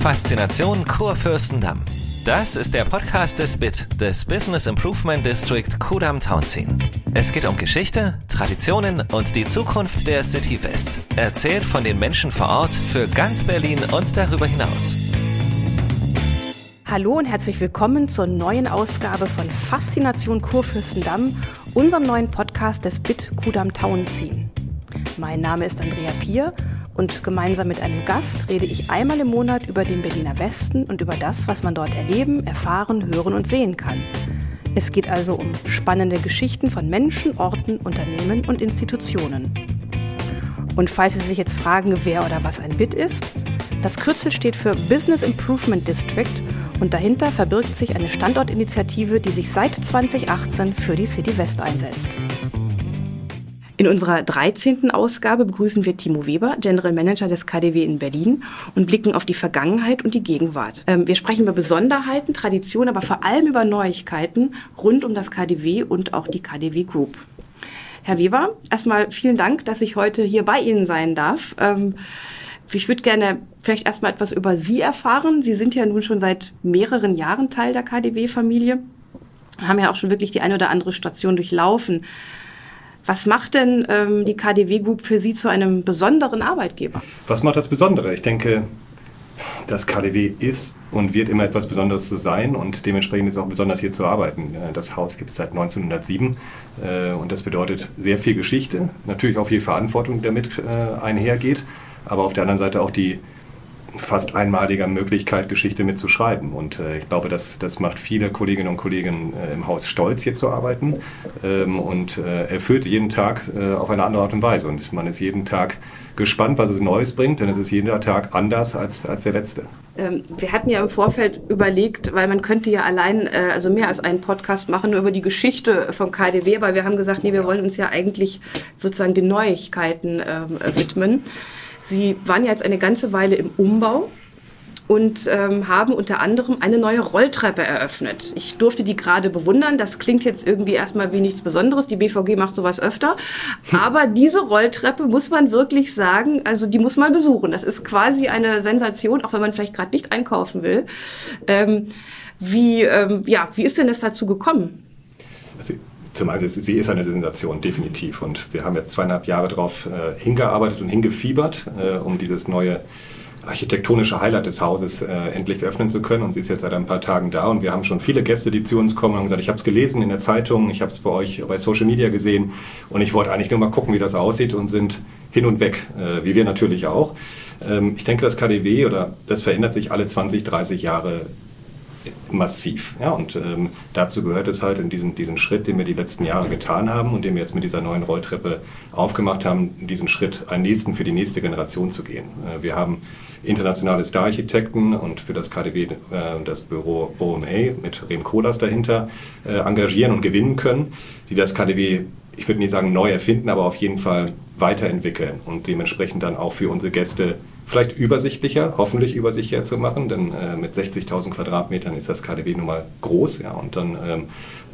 Faszination Kurfürstendamm. Das ist der Podcast des BIT, des Business Improvement District Kudam Townsien. Es geht um Geschichte, Traditionen und die Zukunft der City West. Erzählt von den Menschen vor Ort für ganz Berlin und darüber hinaus. Hallo und herzlich willkommen zur neuen Ausgabe von Faszination Kurfürstendamm, unserem neuen Podcast des BIT Kudam Townsien. Mein Name ist Andrea Pier und gemeinsam mit einem Gast rede ich einmal im Monat über den Berliner Westen und über das, was man dort erleben, erfahren, hören und sehen kann. Es geht also um spannende Geschichten von Menschen, Orten, Unternehmen und Institutionen. Und falls Sie sich jetzt fragen, wer oder was ein BIT ist, das Kürzel steht für Business Improvement District und dahinter verbirgt sich eine Standortinitiative, die sich seit 2018 für die City West einsetzt. In unserer 13. Ausgabe begrüßen wir Timo Weber, General Manager des KDW in Berlin und blicken auf die Vergangenheit und die Gegenwart. Ähm, wir sprechen über Besonderheiten, Traditionen, aber vor allem über Neuigkeiten rund um das KDW und auch die KDW Group. Herr Weber, erstmal vielen Dank, dass ich heute hier bei Ihnen sein darf. Ähm, ich würde gerne vielleicht erstmal etwas über Sie erfahren. Sie sind ja nun schon seit mehreren Jahren Teil der KDW-Familie, haben ja auch schon wirklich die eine oder andere Station durchlaufen. Was macht denn ähm, die KDW Group für Sie zu einem besonderen Arbeitgeber? Was macht das Besondere? Ich denke, das KDW ist und wird immer etwas Besonderes zu sein und dementsprechend ist es auch besonders hier zu arbeiten. Äh, das Haus gibt es seit 1907 äh, und das bedeutet sehr viel Geschichte, natürlich auch viel Verantwortung, die damit äh, einhergeht, aber auf der anderen Seite auch die fast einmaliger Möglichkeit, Geschichte mitzuschreiben. Und äh, ich glaube, das, das macht viele Kolleginnen und Kollegen äh, im Haus stolz, hier zu arbeiten ähm, und äh, erfüllt jeden Tag äh, auf eine andere Art und Weise. Und man ist jeden Tag gespannt, was es Neues bringt, denn es ist jeden Tag anders als, als der letzte. Ähm, wir hatten ja im Vorfeld überlegt, weil man könnte ja allein, äh, also mehr als einen Podcast machen, nur über die Geschichte von KDW, aber wir haben gesagt, nee, wir wollen uns ja eigentlich sozusagen den Neuigkeiten ähm, widmen. Sie waren ja jetzt eine ganze Weile im Umbau und ähm, haben unter anderem eine neue Rolltreppe eröffnet. Ich durfte die gerade bewundern. Das klingt jetzt irgendwie erstmal wie nichts Besonderes. Die BVG macht sowas öfter. Aber diese Rolltreppe muss man wirklich sagen, also die muss man besuchen. Das ist quasi eine Sensation, auch wenn man vielleicht gerade nicht einkaufen will. Ähm, wie, ähm, ja, wie ist denn das dazu gekommen? Also zum einen, sie ist eine Sensation, definitiv. Und wir haben jetzt zweieinhalb Jahre darauf äh, hingearbeitet und hingefiebert, äh, um dieses neue architektonische Highlight des Hauses äh, endlich öffnen zu können. Und sie ist jetzt seit ein paar Tagen da. Und wir haben schon viele Gäste, die zu uns kommen und haben gesagt, ich habe es gelesen in der Zeitung, ich habe es bei euch bei Social Media gesehen. Und ich wollte eigentlich nur mal gucken, wie das aussieht und sind hin und weg, äh, wie wir natürlich auch. Ähm, ich denke, das KDW oder das verändert sich alle 20, 30 Jahre massiv. Ja, und ähm, dazu gehört es halt in diesem, diesen Schritt, den wir die letzten Jahre getan haben und den wir jetzt mit dieser neuen Rolltreppe aufgemacht haben, diesen Schritt einen nächsten für die nächste Generation zu gehen. Äh, wir haben internationale Star-Architekten und für das KDW äh, das Büro OMA mit Rem Kodas dahinter äh, engagieren und gewinnen können, die das KDW, ich würde nicht sagen neu erfinden, aber auf jeden Fall weiterentwickeln und dementsprechend dann auch für unsere Gäste vielleicht übersichtlicher, hoffentlich übersichtlicher zu machen, denn äh, mit 60.000 Quadratmetern ist das KDW nun mal groß, ja, und dann ähm,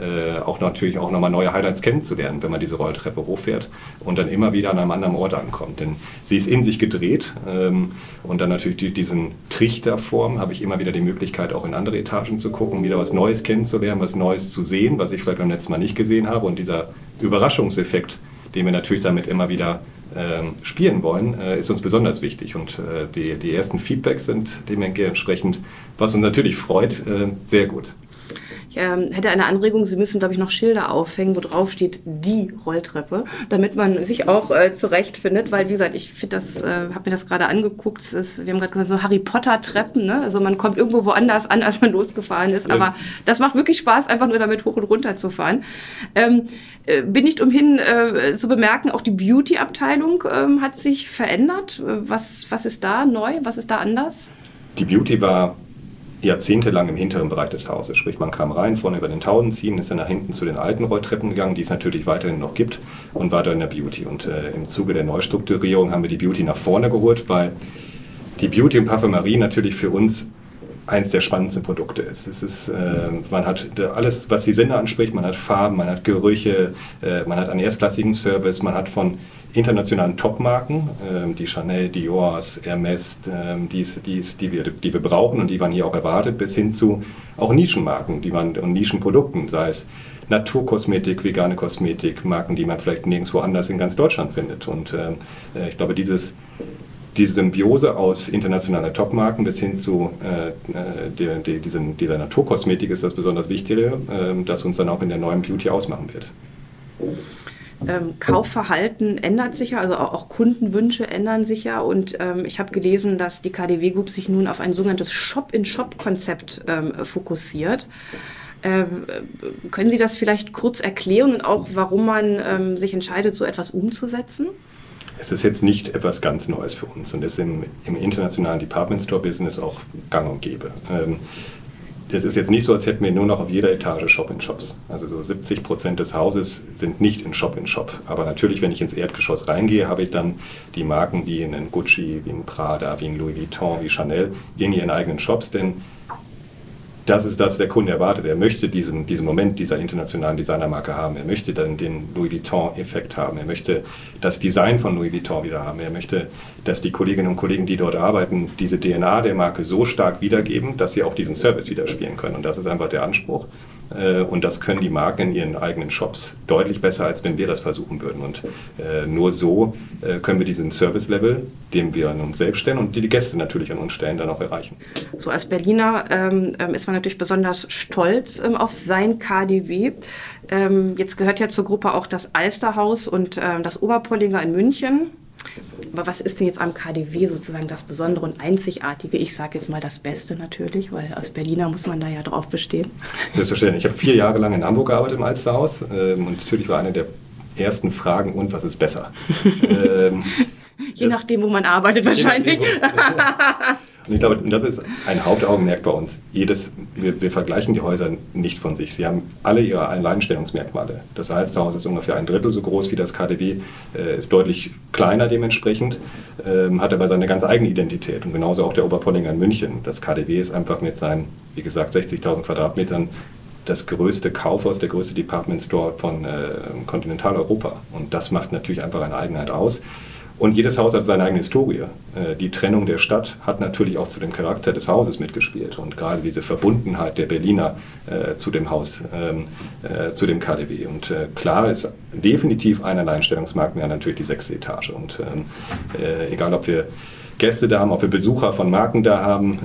äh, auch natürlich auch nochmal neue Highlights kennenzulernen, wenn man diese Rolltreppe hochfährt und dann immer wieder an einem anderen Ort ankommt, denn sie ist in sich gedreht ähm, und dann natürlich die, diesen Trichterform habe ich immer wieder die Möglichkeit, auch in andere Etagen zu gucken, wieder was Neues kennenzulernen, was Neues zu sehen, was ich vielleicht beim letzten Mal nicht gesehen habe. Und dieser Überraschungseffekt, den wir natürlich damit immer wieder spielen wollen, äh, ist uns besonders wichtig. Und äh, die, die ersten Feedbacks sind dementsprechend, was uns natürlich freut, äh, sehr gut. Ich ähm, hätte eine Anregung, Sie müssen, glaube ich, noch Schilder aufhängen, wo drauf steht die Rolltreppe, damit man sich auch äh, zurechtfindet, weil, wie gesagt, ich finde das, äh, habe mir das gerade angeguckt, ist, wir haben gerade gesagt, so Harry Potter-Treppen, ne? also man kommt irgendwo woanders an, als man losgefahren ist, aber das macht wirklich Spaß, einfach nur damit hoch und runter zu fahren. Ähm, äh, bin nicht umhin äh, zu bemerken, auch die Beauty-Abteilung ähm, hat sich verändert. Äh, was, was ist da neu, was ist da anders? Die Beauty war jahrzehntelang im hinteren Bereich des Hauses. Sprich, man kam rein, vorne über den Tauenziehen, ist dann nach hinten zu den alten Rolltreppen gegangen, die es natürlich weiterhin noch gibt, und war da in der Beauty. Und äh, im Zuge der Neustrukturierung haben wir die Beauty nach vorne geholt, weil die Beauty und Parfümerie natürlich für uns eins der spannendsten Produkte ist. Es ist äh, man hat alles, was die Sinne anspricht, man hat Farben, man hat Gerüche, äh, man hat einen erstklassigen Service, man hat von internationalen Top-Marken, äh, die Chanel, Dior, Hermes, äh, die's, die's, die, wir, die wir brauchen und die man hier auch erwartet, bis hin zu auch Nischenmarken die man, und Nischenprodukten, sei es Naturkosmetik, vegane Kosmetik, Marken, die man vielleicht nirgendwo anders in ganz Deutschland findet. Und äh, ich glaube, dieses diese Symbiose aus internationalen Topmarken bis hin zu äh, der, der, diesen, dieser Naturkosmetik ist das besonders Wichtige, äh, das uns dann auch in der neuen Beauty ausmachen wird. Ähm, Kaufverhalten ändert sich ja, also auch, auch Kundenwünsche ändern sich ja. Und ähm, ich habe gelesen, dass die KDW Group sich nun auf ein sogenanntes Shop-in-Shop-Konzept ähm, fokussiert. Ähm, können Sie das vielleicht kurz erklären und auch, warum man ähm, sich entscheidet, so etwas umzusetzen? Es ist jetzt nicht etwas ganz Neues für uns und ist im, im internationalen Department Store Business auch gang und gäbe. Ähm, es ist jetzt nicht so, als hätten wir nur noch auf jeder Etage Shop-in-Shops. Also so 70 Prozent des Hauses sind nicht in Shop-in-Shop. -Shop. Aber natürlich, wenn ich ins Erdgeschoss reingehe, habe ich dann die Marken wie in Gucci, wie in Prada, wie in Louis Vuitton, wie Chanel in ihren eigenen Shops. Denn das ist das, der Kunde erwartet. Er möchte diesen, diesen Moment dieser internationalen Designermarke haben. Er möchte dann den Louis Vuitton-Effekt haben. Er möchte das Design von Louis Vuitton wieder haben. Er möchte, dass die Kolleginnen und Kollegen, die dort arbeiten, diese DNA der Marke so stark wiedergeben, dass sie auch diesen Service widerspielen können. Und das ist einfach der Anspruch. Äh, und das können die Marken in ihren eigenen Shops deutlich besser, als wenn wir das versuchen würden. Und äh, nur so äh, können wir diesen Service-Level, den wir an uns selbst stellen und die die Gäste natürlich an uns stellen, dann auch erreichen. So als Berliner ähm, ähm ist man natürlich besonders stolz ähm, auf sein KDW. Ähm, jetzt gehört ja zur Gruppe auch das Alsterhaus und ähm, das Oberpollinger in München. Aber was ist denn jetzt am KDW sozusagen das Besondere und Einzigartige? Ich sage jetzt mal das Beste natürlich, weil als Berliner muss man da ja drauf bestehen. Selbstverständlich. Ich habe vier Jahre lang in Hamburg gearbeitet im Alsterhaus ähm, und natürlich war eine der ersten Fragen, und was ist besser? ähm, Je nachdem, wo man arbeitet wahrscheinlich. Und ich glaube, das ist ein Hauptaugenmerk bei uns. Jedes, wir, wir, vergleichen die Häuser nicht von sich. Sie haben alle ihre Alleinstellungsmerkmale. Das Alsterhaus ist ungefähr ein Drittel so groß wie das KDW, äh, ist deutlich kleiner dementsprechend, äh, hat aber seine ganz eigene Identität. Und genauso auch der Oberpollinger in München. Das KDW ist einfach mit seinen, wie gesagt, 60.000 Quadratmetern das größte Kaufhaus, der größte Department Store von äh, Kontinentaleuropa. Und das macht natürlich einfach eine Eigenheit aus. Und jedes Haus hat seine eigene Historie. Äh, die Trennung der Stadt hat natürlich auch zu dem Charakter des Hauses mitgespielt. Und gerade diese Verbundenheit der Berliner äh, zu dem Haus, ähm, äh, zu dem KDW. Und klar ist definitiv ein Alleinstellungsmerkmal natürlich die sechste Etage. Und ähm, äh, egal, ob wir Gäste da haben, ob wir Besucher von Marken da haben,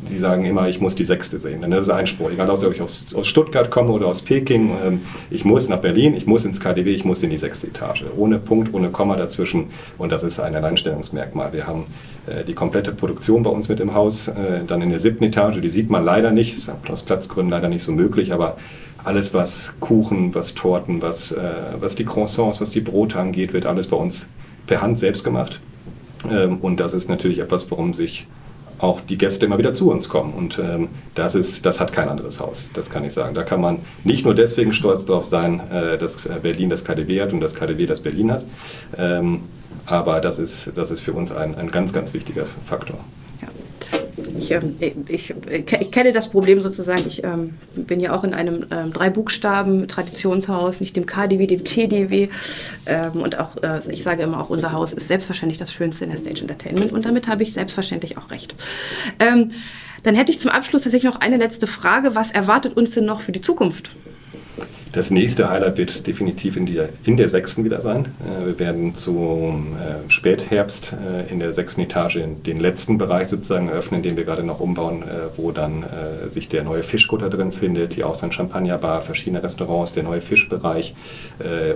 die sagen immer, ich muss die sechste sehen. Das ist Einspruch. Egal, ob ich aus, aus Stuttgart komme oder aus Peking, ähm, ich muss nach Berlin, ich muss ins KDW, ich muss in die sechste Etage. Ohne Punkt, ohne Komma dazwischen. Und das ist ein Alleinstellungsmerkmal. Wir haben äh, die komplette Produktion bei uns mit im Haus. Äh, dann in der siebten Etage, die sieht man leider nicht, ist aus Platzgründen leider nicht so möglich, aber alles, was Kuchen, was Torten, was, äh, was die Croissants, was die Brote angeht, wird alles bei uns per Hand selbst gemacht. Ähm, und das ist natürlich etwas, worum sich auch die Gäste immer wieder zu uns kommen. Und ähm, das, ist, das hat kein anderes Haus, das kann ich sagen. Da kann man nicht nur deswegen stolz darauf sein, äh, dass Berlin das KDW hat und das KDW das Berlin hat, ähm, aber das ist, das ist für uns ein, ein ganz, ganz wichtiger Faktor. Ich, ähm, ich, ich, kenne das Problem sozusagen. Ich ähm, bin ja auch in einem ähm, Drei-Buchstaben-Traditionshaus, nicht dem KDW, dem TDW. Ähm, und auch, äh, ich sage immer, auch unser Haus ist selbstverständlich das Schönste in der Stage Entertainment. Und damit habe ich selbstverständlich auch recht. Ähm, dann hätte ich zum Abschluss tatsächlich noch eine letzte Frage. Was erwartet uns denn noch für die Zukunft? Das nächste Highlight wird definitiv in, die, in der sechsten wieder sein. Äh, wir werden zum äh, Spätherbst äh, in der sechsten Etage den letzten Bereich sozusagen eröffnen, den wir gerade noch umbauen, wo dann sich der neue Fischkutter drin findet, die Austern Champagnerbar, verschiedene Restaurants, der neue Fischbereich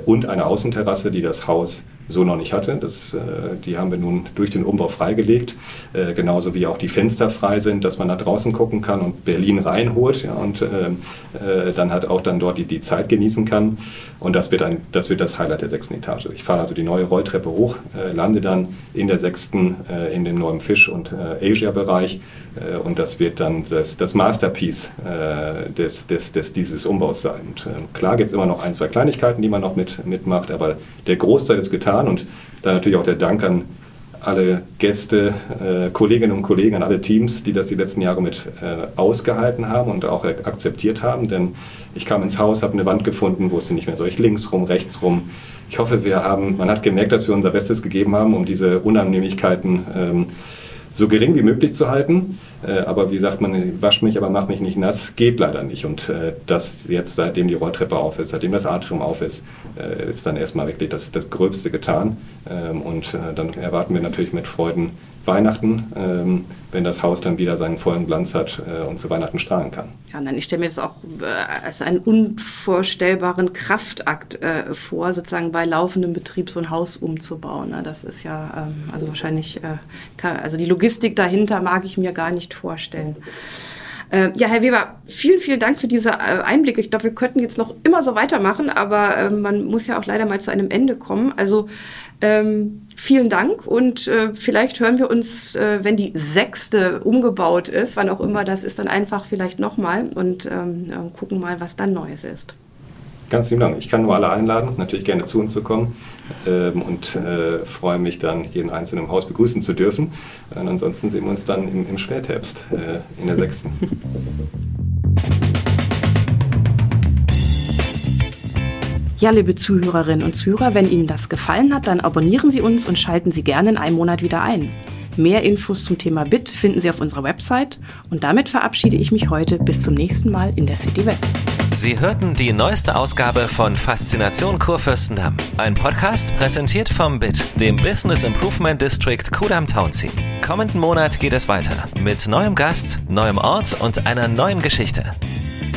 und eine Außenterrasse, die das Haus so noch nicht hatte. Das, äh, die haben wir nun durch den Umbau freigelegt, äh, genauso wie auch die Fenster frei sind, dass man da draußen gucken kann und Berlin reinholt ja, und äh, dann halt auch dann dort die, die Zeit genießen kann. Und das wird, ein, das wird das Highlight der sechsten Etage. Ich fahre also die neue Rolltreppe hoch, lande dann in der sechsten in dem neuen Fisch- und Asia-Bereich und das wird dann das, das Masterpiece des, des, des, dieses Umbaus sein. Und, klar gibt es immer noch ein, zwei Kleinigkeiten, die man noch mit, mitmacht, aber der Großteil ist getan und dann natürlich auch der Dank an alle Gäste, äh, Kolleginnen und Kollegen, an alle Teams, die das die letzten Jahre mit äh, ausgehalten haben und auch akzeptiert haben. Denn ich kam ins Haus, habe eine Wand gefunden, wusste nicht mehr, soll ich links rum, rechts rum. Ich hoffe, wir haben, man hat gemerkt, dass wir unser Bestes gegeben haben, um diese Unannehmlichkeiten ähm, so gering wie möglich zu halten. Äh, aber wie sagt man, wasch mich, aber mach mich nicht nass, geht leider nicht. Und äh, das jetzt, seitdem die Rolltreppe auf ist, seitdem das Atrium auf ist, äh, ist dann erstmal wirklich das, das Gröbste getan. Ähm, und dann erwarten wir natürlich mit Freuden Weihnachten, ähm, wenn das Haus dann wieder seinen vollen Glanz hat äh, und zu Weihnachten strahlen kann. Ja, nein, ich stelle mir das auch äh, als einen unvorstellbaren Kraftakt äh, vor, sozusagen bei laufendem Betrieb so ein Haus umzubauen. Ne? Das ist ja, ähm, also wahrscheinlich, äh, kann, also die Logistik dahinter mag ich mir gar nicht vorstellen. Äh, ja, Herr Weber, vielen, vielen Dank für diese äh, Einblicke. Ich glaube, wir könnten jetzt noch immer so weitermachen, aber äh, man muss ja auch leider mal zu einem Ende kommen. Also ähm, vielen Dank und äh, vielleicht hören wir uns, äh, wenn die sechste umgebaut ist, wann auch immer das ist, dann einfach vielleicht nochmal und ähm, äh, gucken mal, was dann Neues ist. Ganz vielen Dank. Ich kann nur alle einladen, natürlich gerne zu uns zu kommen ähm, und äh, freue mich dann, jeden Einzelnen im Haus begrüßen zu dürfen. Und ansonsten sehen wir uns dann im, im Spätherbst äh, in der sechsten. Ja, liebe Zuhörerinnen und Zuhörer, wenn Ihnen das gefallen hat, dann abonnieren Sie uns und schalten Sie gerne in einem Monat wieder ein. Mehr Infos zum Thema BIT finden Sie auf unserer Website und damit verabschiede ich mich heute bis zum nächsten Mal in der City West. Sie hörten die neueste Ausgabe von Faszination Kurfürstendamm, ein Podcast präsentiert vom BIT, dem Business Improvement District Kudam Townsea. Kommenden Monat geht es weiter mit neuem Gast, neuem Ort und einer neuen Geschichte.